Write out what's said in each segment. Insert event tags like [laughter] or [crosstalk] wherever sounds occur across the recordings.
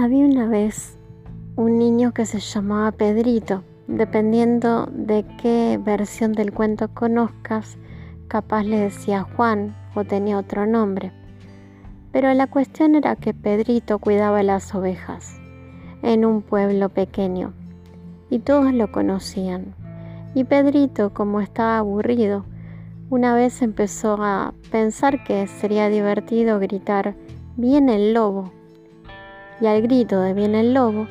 Había una vez un niño que se llamaba Pedrito. Dependiendo de qué versión del cuento conozcas, capaz le decía Juan o tenía otro nombre. Pero la cuestión era que Pedrito cuidaba las ovejas en un pueblo pequeño y todos lo conocían. Y Pedrito, como estaba aburrido, una vez empezó a pensar que sería divertido gritar, viene el lobo y al grito de bien el lobo,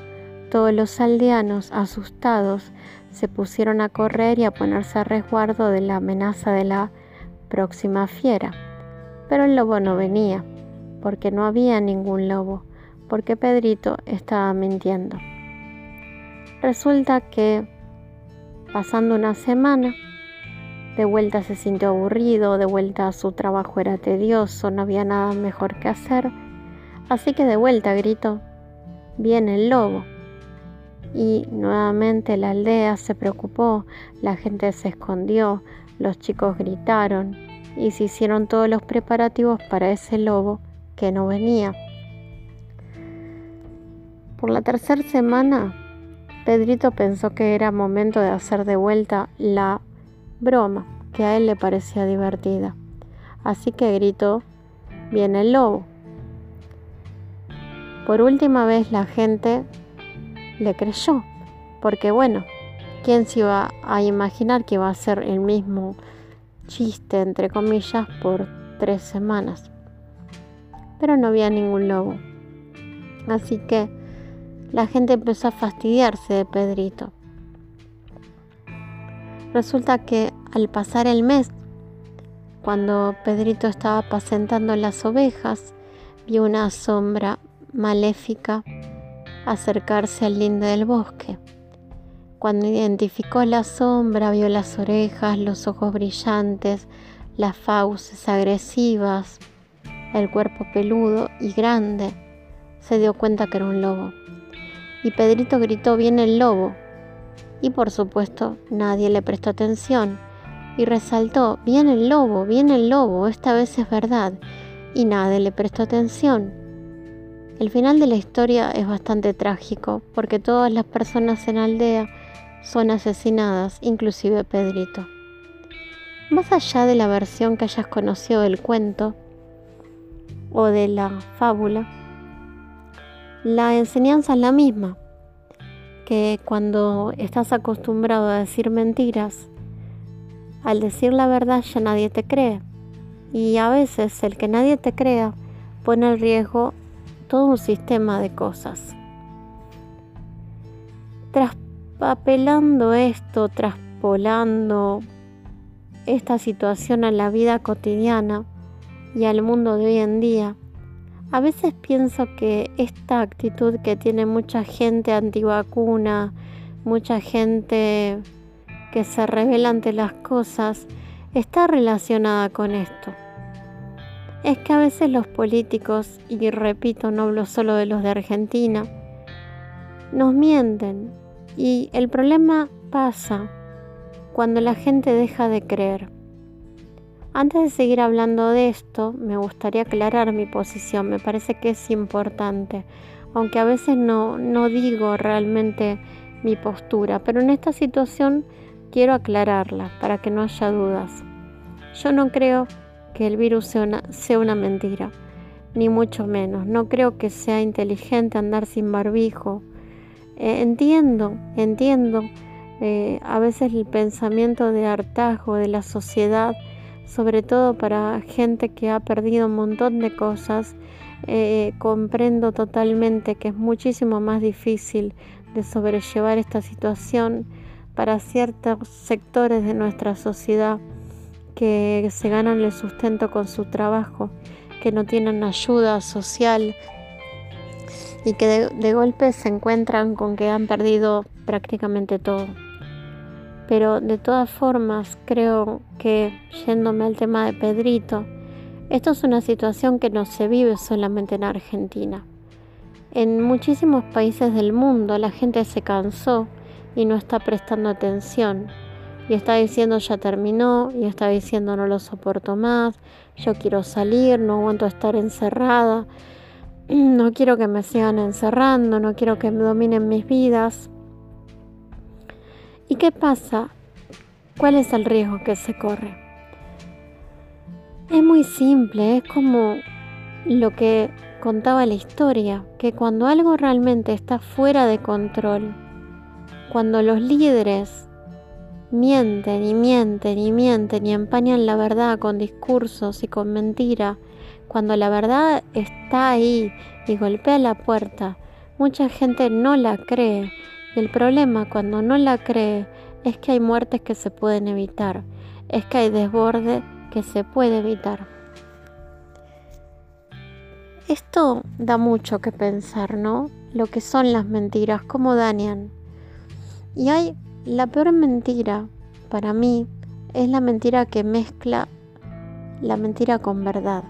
todos los aldeanos, asustados, se pusieron a correr y a ponerse a resguardo de la amenaza de la próxima fiera. Pero el lobo no venía, porque no había ningún lobo, porque Pedrito estaba mintiendo. Resulta que, pasando una semana, de vuelta se sintió aburrido, de vuelta su trabajo era tedioso, no había nada mejor que hacer Así que de vuelta gritó, viene el lobo. Y nuevamente la aldea se preocupó, la gente se escondió, los chicos gritaron y se hicieron todos los preparativos para ese lobo que no venía. Por la tercera semana, Pedrito pensó que era momento de hacer de vuelta la broma que a él le parecía divertida. Así que gritó, viene el lobo. Por última vez la gente le creyó, porque bueno, ¿quién se iba a imaginar que iba a ser el mismo chiste, entre comillas, por tres semanas? Pero no había ningún lobo. Así que la gente empezó a fastidiarse de Pedrito. Resulta que al pasar el mes, cuando Pedrito estaba apacentando las ovejas, vio una sombra maléfica acercarse al linde del bosque. Cuando identificó la sombra, vio las orejas, los ojos brillantes, las fauces agresivas, el cuerpo peludo y grande, se dio cuenta que era un lobo. Y Pedrito gritó, viene el lobo. Y por supuesto nadie le prestó atención y resaltó, viene el lobo, viene el lobo, esta vez es verdad. Y nadie le prestó atención. El final de la historia es bastante trágico porque todas las personas en aldea son asesinadas, inclusive Pedrito. Más allá de la versión que hayas conocido del cuento o de la fábula, la enseñanza es la misma, que cuando estás acostumbrado a decir mentiras, al decir la verdad ya nadie te cree. Y a veces el que nadie te crea pone en riesgo todo un sistema de cosas. Traspapelando esto, traspolando esta situación a la vida cotidiana y al mundo de hoy en día, a veces pienso que esta actitud que tiene mucha gente antivacuna, mucha gente que se revela ante las cosas, está relacionada con esto es que a veces los políticos, y repito, no hablo solo de los de Argentina, nos mienten y el problema pasa cuando la gente deja de creer. Antes de seguir hablando de esto, me gustaría aclarar mi posición, me parece que es importante, aunque a veces no, no digo realmente mi postura, pero en esta situación quiero aclararla para que no haya dudas. Yo no creo que el virus sea una, mentira, ni mucho menos. No creo que sea inteligente andar sin barbijo. Eh, entiendo, entiendo eh, a veces el pensamiento de hartazgo de la sociedad, sobre todo para gente que ha perdido un montón de cosas. Eh, comprendo totalmente que es muchísimo más difícil de sobrellevar esta situación para ciertos sectores de nuestra sociedad que se ganan el sustento con su trabajo, que no tienen ayuda social y que de, golpe se encuentran con que han perdido prácticamente todo. Pero de todas formas, creo que yéndome al tema de Pedrito, esto es una situación que no se vive solamente en Argentina. En muchísimos países del mundo la gente se cansó y no está prestando atención y está diciendo ya terminó y está diciendo no lo soporto más, yo quiero salir, no aguanto estar encerrada. [clears throat] no quiero que me sigan encerrando, no quiero que me dominen mis vidas. ¿Y qué pasa? ¿Cuál es el riesgo que se corre? Es muy simple, es como lo que contaba la historia, que cuando algo realmente está fuera de control, cuando los líderes mienten y mienten y mienten y empañan la verdad con discursos y con mentira, cuando la verdad está ahí y golpea la puerta, mucha gente no la cree. Y el problema cuando no la cree es que hay muertes que se pueden evitar, es que hay desborde que se puede evitar. Esto da mucho que pensar, ¿no? Lo que son las mentiras, cómo dañan. Y hay la peor mentira para mí es la mentira que mezcla la mentira con verdad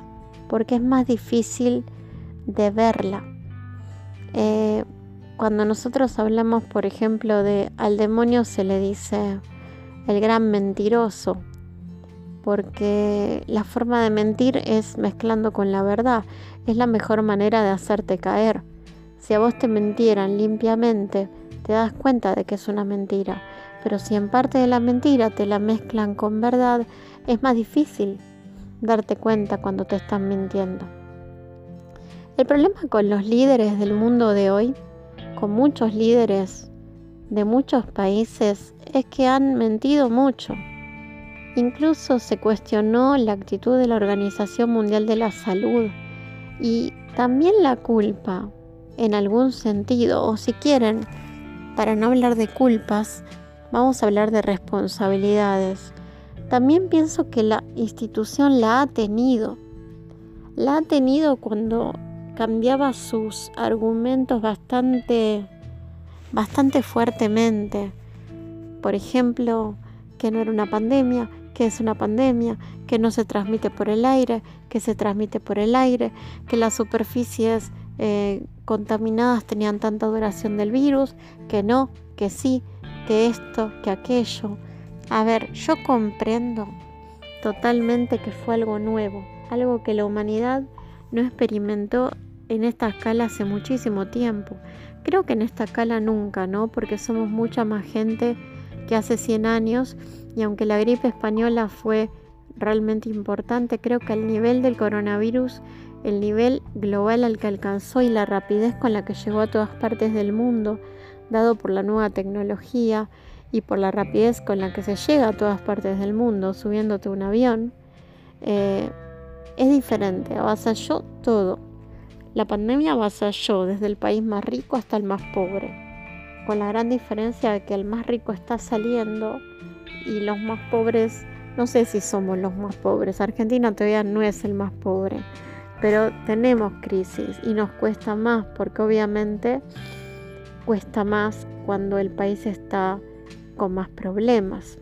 porque es más difícil de verla. Eh, cuando nosotros hablamos, por ejemplo, de al demonio se le dice el gran mentiroso, porque la forma de mentir es mezclando con la verdad, es la mejor manera de hacerte caer. Si a vos te mentieran limpiamente, te das cuenta de que es una mentira, pero si en parte de la mentira te la mezclan con verdad, es más difícil darte cuenta cuando te están mintiendo. El problema con los líderes del mundo de hoy, con muchos líderes de muchos países, es que han mentido mucho. Incluso se cuestionó la actitud de la Organización Mundial de la Salud y también la culpa, en algún sentido, o si quieren, para no hablar de culpas, vamos a hablar de responsabilidades. También pienso que la institución la ha tenido. La ha tenido cuando cambiaba sus argumentos bastante, bastante fuertemente. Por ejemplo, que no era una pandemia, que es una pandemia, que no se transmite por el aire, que se transmite por el aire, que las superficies eh, contaminadas tenían tanta duración del virus, que no, que sí, que esto, que aquello. A ver, yo comprendo totalmente que fue algo nuevo, algo que la humanidad no experimentó en esta escala hace muchísimo tiempo. Creo que en esta escala nunca, ¿no? Porque somos mucha más gente que hace 100 años y aunque la gripe española fue realmente importante, creo que al nivel del coronavirus, el nivel global al que alcanzó y la rapidez con la que llegó a todas partes del mundo, dado por la nueva tecnología, y por la rapidez con la que se llega a todas partes del mundo subiéndote un avión, eh, es diferente, avasalló todo. La pandemia avasalló desde el país más rico hasta el más pobre, con la gran diferencia de que el más rico está saliendo y los más pobres, no sé si somos los más pobres, Argentina todavía no es el más pobre, pero tenemos crisis y nos cuesta más porque obviamente cuesta más cuando el país está con más problemas.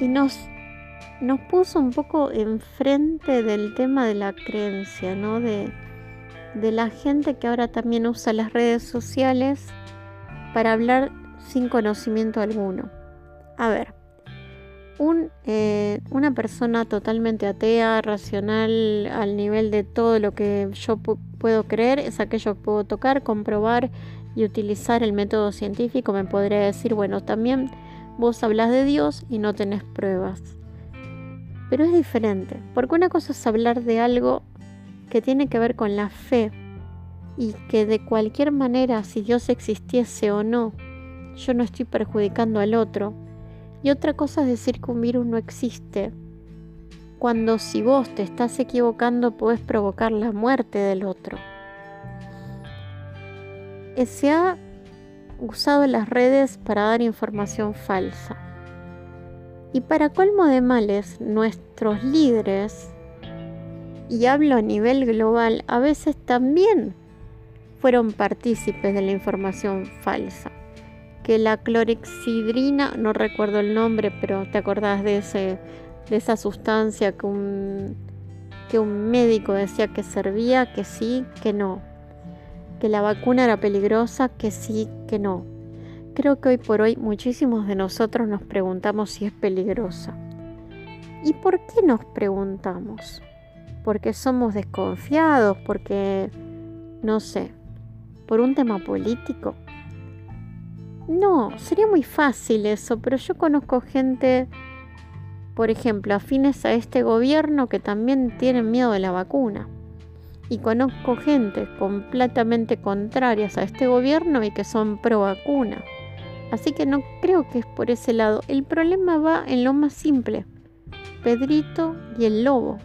Y nos, nos puso un poco enfrente del tema de la creencia, ¿no? De, de la gente que ahora también usa las redes sociales para hablar sin conocimiento alguno. A ver, eh, una persona totalmente atea, racional, al nivel de todo lo que yo puedo creer, es aquello que puedo tocar, comprobar y utilizar el método científico, me podría decir, bueno, también vos hablas de Dios y no tenés pruebas. Pero es diferente, porque una cosa es hablar de algo que tiene que ver con la fe y que de cualquier manera, si Dios existiese o no, yo no estoy perjudicando al otro. Y otra cosa es decir que un virus no existe, cuando si vos te estás equivocando puedes provocar la muerte del otro. Eh, se ha usado las redes para dar información falsa. Y para colmo de males, nuestros líderes, y hablo a nivel global, a veces también fueron partícipes de la información falsa. Que la clorexidrina, no recuerdo el nombre, pero te acordás de, ese, de esa sustancia que un, que un médico decía que servía, que sí, que no que la vacuna era peligrosa, que sí, que no. Creo que hoy por hoy muchísimos de nosotros nos preguntamos si es peligrosa. ¿Y por qué nos preguntamos? porque somos desconfiados, porque, no sé, por un tema político. No, sería muy fácil eso, pero yo conozco gente, por ejemplo, afines a este gobierno que también tienen miedo de la vacuna. Y conozco gente completamente contrarias a este gobierno y que son pro vacuna. Así que no creo que es por ese lado. El problema va en lo más simple. Pedrito y el lobo.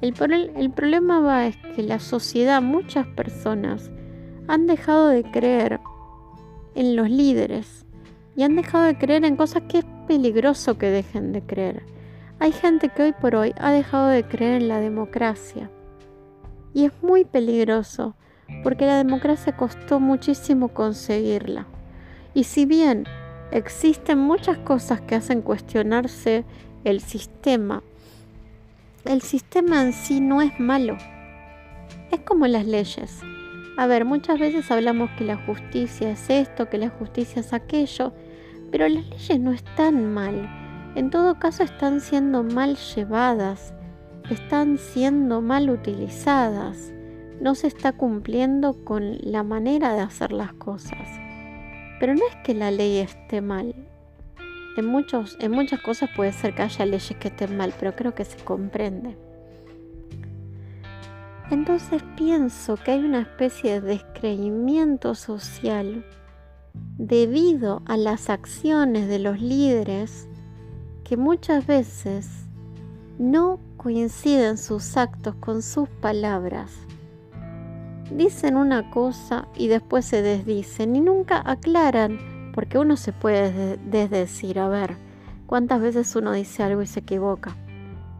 El, el problema va es que la sociedad, muchas personas, han dejado de creer en los líderes y han dejado de creer en cosas que es peligroso que dejen de creer. Hay gente que hoy por hoy ha dejado de creer en la democracia y es muy peligroso porque la democracia costó muchísimo conseguirla. Y si bien existen muchas cosas que hacen cuestionarse el sistema, el sistema en sí no es malo. Es como las leyes. A ver, muchas veces hablamos que la justicia es esto, que la justicia es aquello, pero las leyes no están mal. En todo caso están siendo mal llevadas, están siendo mal utilizadas. No se está cumpliendo con la manera de hacer las cosas. Pero no es que la ley esté mal. En, muchos, en muchas cosas puede ser que haya leyes que estén mal, pero creo que se comprende. Entonces pienso que hay una especie de descreimiento social debido a las acciones de los líderes que muchas veces no coinciden sus actos con sus palabras. Dicen una cosa y después se desdicen y nunca aclaran porque uno se puede desdecir, a ver, cuántas veces uno dice algo y se equivoca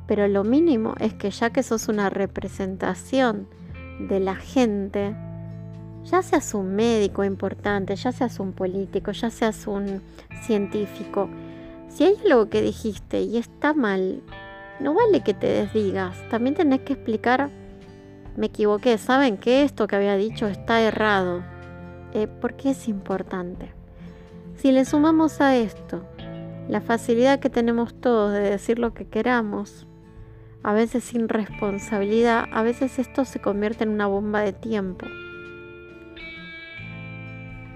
pero lo mínimo es que ya que sos una representación de la gente, ya seas un médico importante, ya seas un político, ya seas un científico, si hay algo que dijiste y está mal, no vale que te desdigas, también tenés que explicar, me equivoqué, ¿saben que esto que había dicho está errado? Eh, porque es importante. Si le sumamos a esto la facilidad que tenemos todos de decir lo que queramos, a veces sin responsabilidad, a veces esto se convierte en una bomba de tiempo.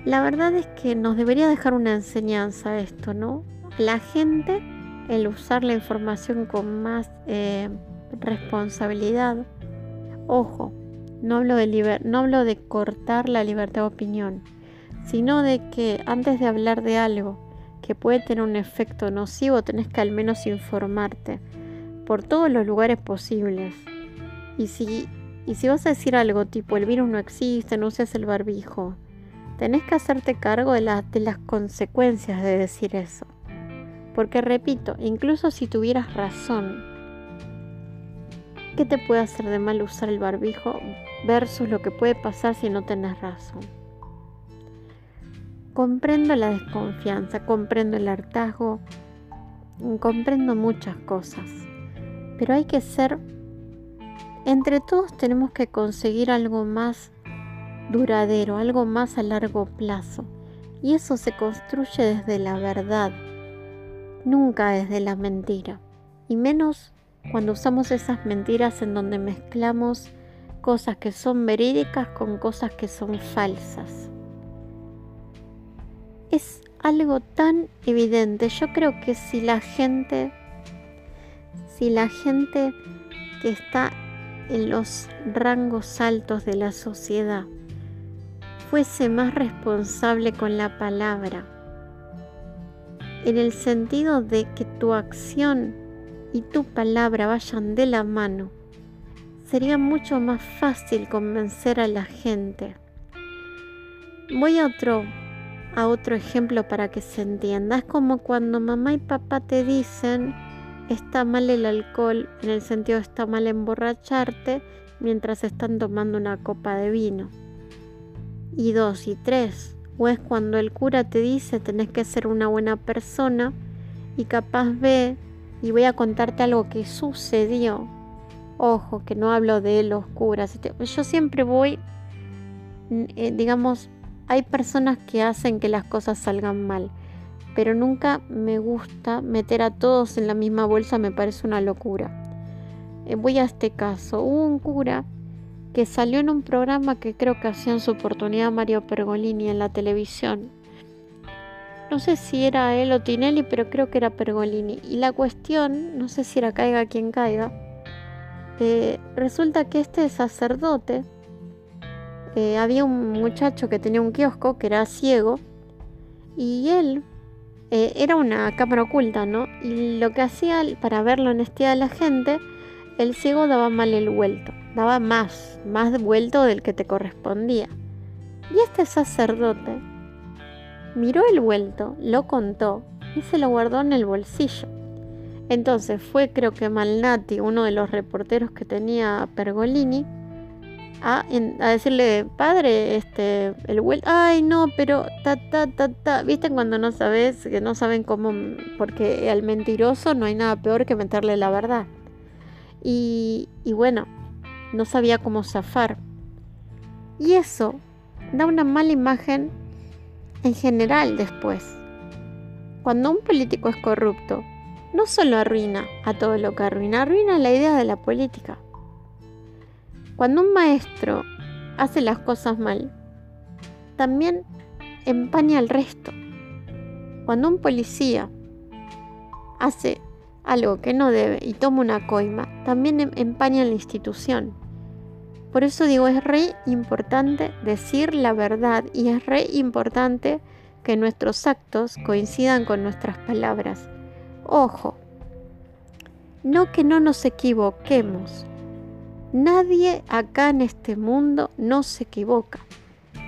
La verdad es que nos debería dejar una enseñanza esto, ¿no? La gente, el usar la información con más eh, responsabilidad. Ojo, no hablo, de no hablo de cortar la libertad de opinión, sino de que antes de hablar de algo que puede tener un efecto nocivo, tenés que al menos informarte por todos los lugares posibles. Y si, y si vas a decir algo tipo el virus no existe, no uses el barbijo, tenés que hacerte cargo de, de las consecuencias de decir eso. Porque repito, incluso si tuvieras razón, ¿qué te puede hacer de mal usar el barbijo versus lo que puede pasar si no tenés razón? Comprendo la desconfianza, comprendo el hartazgo, comprendo muchas cosas pero hay que ser, entre todos tenemos que conseguir algo más duradero, algo más a largo plazo. Y eso se construye desde la verdad, nunca desde la mentira. Y menos cuando usamos esas mentiras en donde mezclamos cosas que son verídicas con cosas que son falsas. Es algo tan evidente. Yo creo que si la gente si la gente que está en los rangos altos de la sociedad fuese más responsable con la palabra, en el sentido de que tu acción y tu palabra vayan de la mano, sería mucho más fácil convencer a la gente. Voy a otro, a otro ejemplo para que se entienda. Es como cuando mamá y papá te dicen, está mal el alcohol en el sentido está mal emborracharte mientras están tomando una copa de vino. Y dos y tres, o es cuando el cura te dice tenés que ser una buena persona y capaz ve y voy a contarte algo que sucedió. Ojo, que no hablo de los curas. Yo siempre voy, eh, digamos, hay personas que hacen que las cosas salgan mal pero nunca me gusta meter a todos en la misma bolsa, me parece una locura. eh, voy a este caso, hubo un cura que salió en un programa que creo que hacía en su oportunidad Mario Pergolini en la televisión. No sé si era él o Tinelli, pero creo que era Pergolini. Y la cuestión, no sé si era caiga quien caiga, eh, resulta que este sacerdote, eh, había un muchacho que tenía un kiosco que era ciego y él eh, era una cámara oculta, ¿no? Y lo que hacía para ver la honestidad de la gente, el ciego daba mal el vuelto daba más, más vuelto del que te correspondía. Y este sacerdote miró el vuelto, lo contó y se lo guardó en el bolsillo. Entonces fue creo que Malnati, uno de los reporteros que tenía Pergolini, a, decirle, padre, este, el vuelto, ay no, pero ta, ta, ta, ta, viste cuando no sabes, que no saben cómo, porque al mentiroso no hay nada peor que meterle la verdad. Y, y bueno, no sabía cómo zafar. Y eso da una mala imagen en general después. Cuando un político es corrupto, no solo arruina a todo lo que arruina, arruina la idea de la política. Cuando un maestro hace las cosas mal, también empaña al resto. Cuando un policía hace algo que no debe y toma una coima, también em-, empaña la institución. Por eso digo, es re importante decir la verdad y es re importante que nuestros actos coincidan con nuestras palabras. Ojo, no que no nos equivoquemos. Nadie acá en este mundo no se equivoca.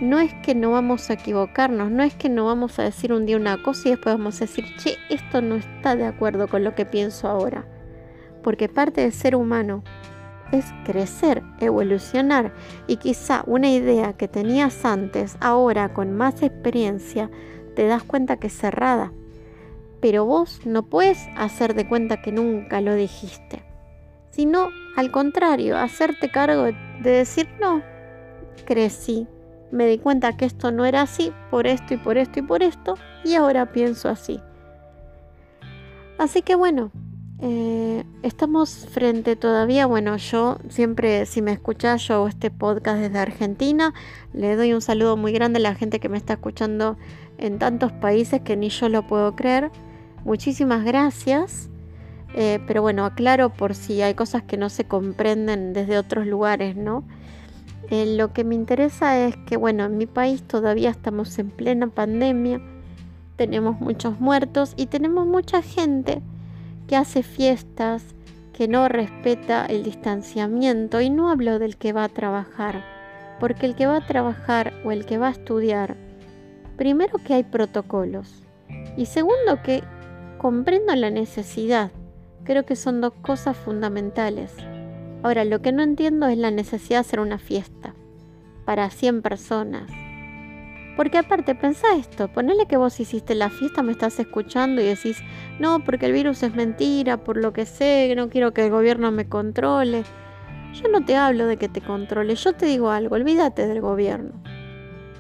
No es que no vamos a equivocarnos, no es que no vamos a decir un día una cosa y después vamos a decir, che, esto no está de acuerdo con lo que pienso ahora. Porque parte del ser humano es crecer, evolucionar y quizá una idea que tenías antes, ahora con más experiencia, te das cuenta que es cerrada. Pero vos no puedes hacer de cuenta que nunca lo dijiste, sino al contrario, hacerte cargo de, decir no, crecí, me di cuenta que esto no era así por esto y por esto y por esto y ahora pienso así. Así que bueno, eh, estamos frente todavía, bueno, yo siempre, si me escuchas, yo hago este podcast desde Argentina. Le doy un saludo muy grande a la gente que me está escuchando en tantos países que ni yo lo puedo creer. Muchísimas gracias. Eh, pero bueno, aclaro por si hay cosas que no se comprenden desde otros lugares, ¿no? Eh, lo que me interesa es que, bueno, en mi país todavía estamos en plena pandemia, tenemos muchos muertos y tenemos mucha gente que hace fiestas, que no respeta el distanciamiento y no hablo del que va a trabajar, porque el que va a trabajar o el que va a estudiar, primero que hay protocolos y segundo que comprendo la necesidad. Creo que son dos cosas fundamentales. Ahora, lo que no entiendo es la necesidad de hacer una fiesta para 100 personas porque aparte, pensá esto, ponele que vos hiciste la fiesta, me estás escuchando y decís, no, porque el virus es mentira, por lo que sé, no quiero que el gobierno me controle. Yo no te hablo de que te controle, yo te digo algo, olvídate del gobierno.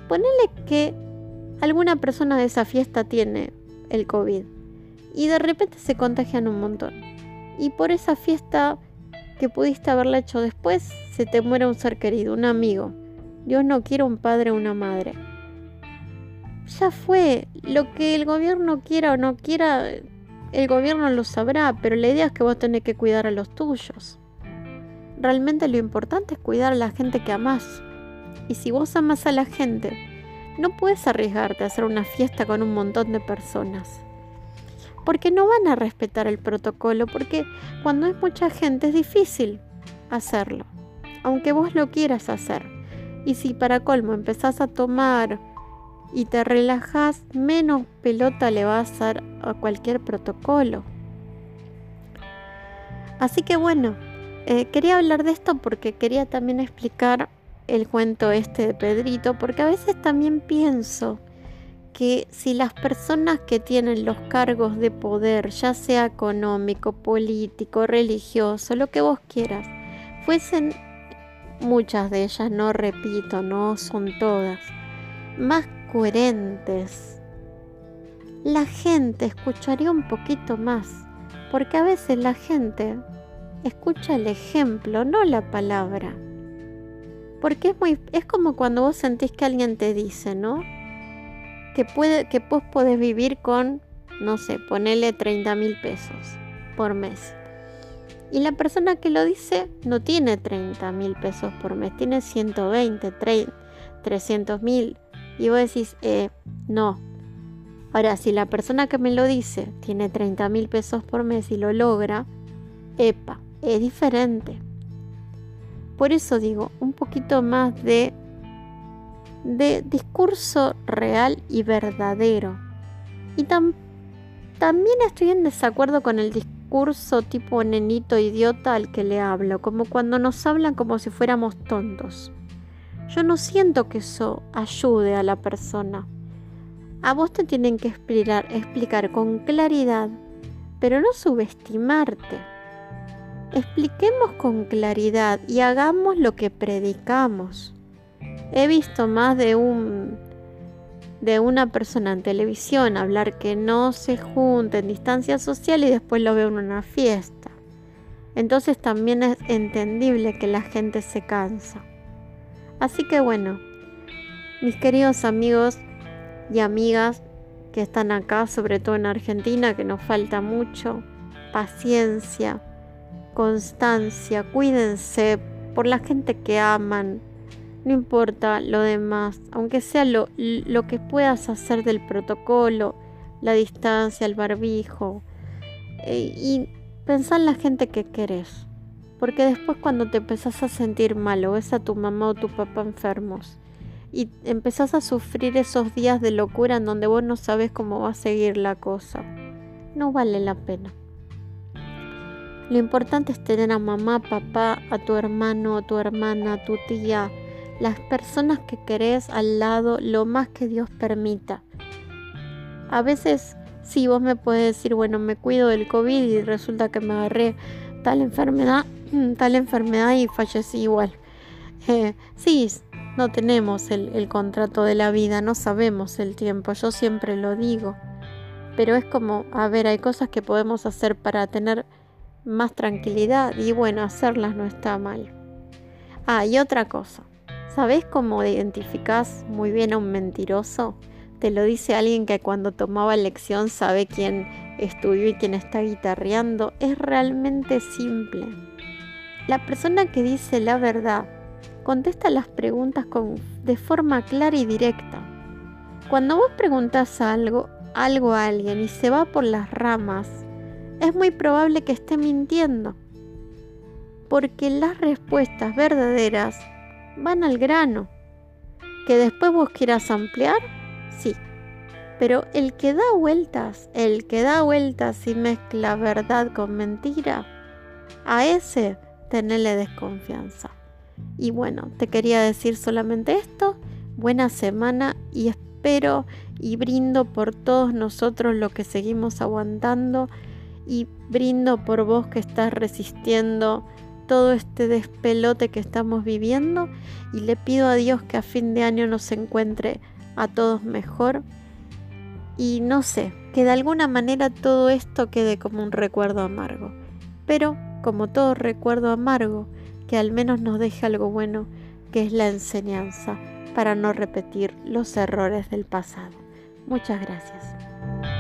Ponele que alguna persona de esa fiesta tiene el COVID y de repente se contagian un montón. Y por esa fiesta que pudiste haberla hecho después, se te muere un ser querido, un amigo. Dios no quiere un padre o una madre ya fue. Lo que el gobierno quiera o no quiera, el gobierno lo sabrá, pero la idea es que vos tenés que cuidar a los tuyos. Realmente lo importante es cuidar a la gente que amás. Y si vos amás a la gente, no puedes arriesgarte a hacer una fiesta con un montón de personas. Porque no van a respetar el protocolo, porque cuando es mucha gente es difícil hacerlo, aunque vos lo quieras hacer. Y si para colmo empezás a tomar y te relajas, menos pelota le vas a dar a cualquier protocolo. Así que bueno, eh, quería hablar de esto porque quería también explicar el cuento este de Pedrito, porque a veces también pienso que si las personas que tienen los cargos de poder, ya sea económico, político, religioso, lo que vos quieras, fuesen muchas de ellas, no repito, no son todas, más coherentes, la gente escucharía un poquito más, porque a veces la gente escucha el ejemplo, no la palabra. Porque es muy es como cuando vos sentís que alguien te dice, ¿no? Que puede que vos podés vivir con no sé, ponele 30 mil pesos por mes. Y la persona que lo dice no tiene 30 mil pesos por mes, tiene 120, 300 mil. Y vos decís, eh, no. Ahora, si la persona que me lo dice tiene 30 mil pesos por mes y lo logra, epa, es diferente. Por eso digo, un poquito más de, de discurso real y verdadero. Y también estoy en desacuerdo con el discurso tipo nenito idiota al que le hablo, como cuando nos hablan como si fuéramos tontos. Yo no siento que eso ayude a la persona. A vos te tienen que explicar, explicar con claridad, pero no subestimarte. Expliquemos con claridad y hagamos lo que predicamos. He visto más de un de una persona en televisión hablar que no se junta en distancia social y después lo veo en una fiesta. Entonces también es entendible que la gente se cansa. Así que bueno, mis queridos amigos y amigas que están acá, sobre todo en Argentina, que nos falta mucho, paciencia, constancia, cuídense por la gente que aman, no importa lo demás, aunque sea lo, lo que puedas hacer del protocolo, la distancia, el barbijo. Eh, y pensar en la gente que querés. Porque después cuando te empezás a sentir mal o ves a tu mamá o tu papá enfermos y empezás a sufrir esos días de locura en donde vos no sabes cómo va a seguir la cosa, no vale la pena. Lo importante es tener a mamá, papá, a tu hermano, a tu hermana, a tu tía, las personas que querés al lado lo más que Dios permita. A veces sí, vos me puedes decir, bueno, me cuido del COVID y resulta que me agarré tal enfermedad, [clears throat] tal enfermedad y fallecí igual. Eh, sí, no tenemos el, el contrato de la vida, no sabemos el tiempo, yo siempre lo digo. Pero es como, a ver, hay cosas que podemos hacer para tener más tranquilidad y bueno, hacerlas no está mal. Ah, y otra cosa. ¿Sabes cómo identificas muy bien a un mentiroso? Te lo dice alguien que cuando tomaba lección sabe quién estudió y quién está guitarreando. Es realmente simple. La persona que dice la verdad contesta las preguntas de forma clara y directa. Cuando vos preguntas algo, algo a alguien y se va por las ramas, es muy probable que esté mintiendo. Porque las respuestas verdaderas van al grano. Que después vos quieras ampliar, sí. Pero el que da vueltas, el que da vueltas y mezcla verdad con mentira, a ese tenerle desconfianza. Y bueno, te quería decir solamente esto. Buena semana y espero y brindo por todos nosotros lo que seguimos aguantando y brindo por vos que estás resistiendo todo este despelote que estamos viviendo y le pido a Dios que a fin de año nos encuentre a todos mejor y no sé, que de alguna manera todo esto quede como un recuerdo amargo. Pero como todo recuerdo amargo, que al menos nos deje algo bueno, que es la enseñanza, para no repetir los errores del pasado. Muchas gracias.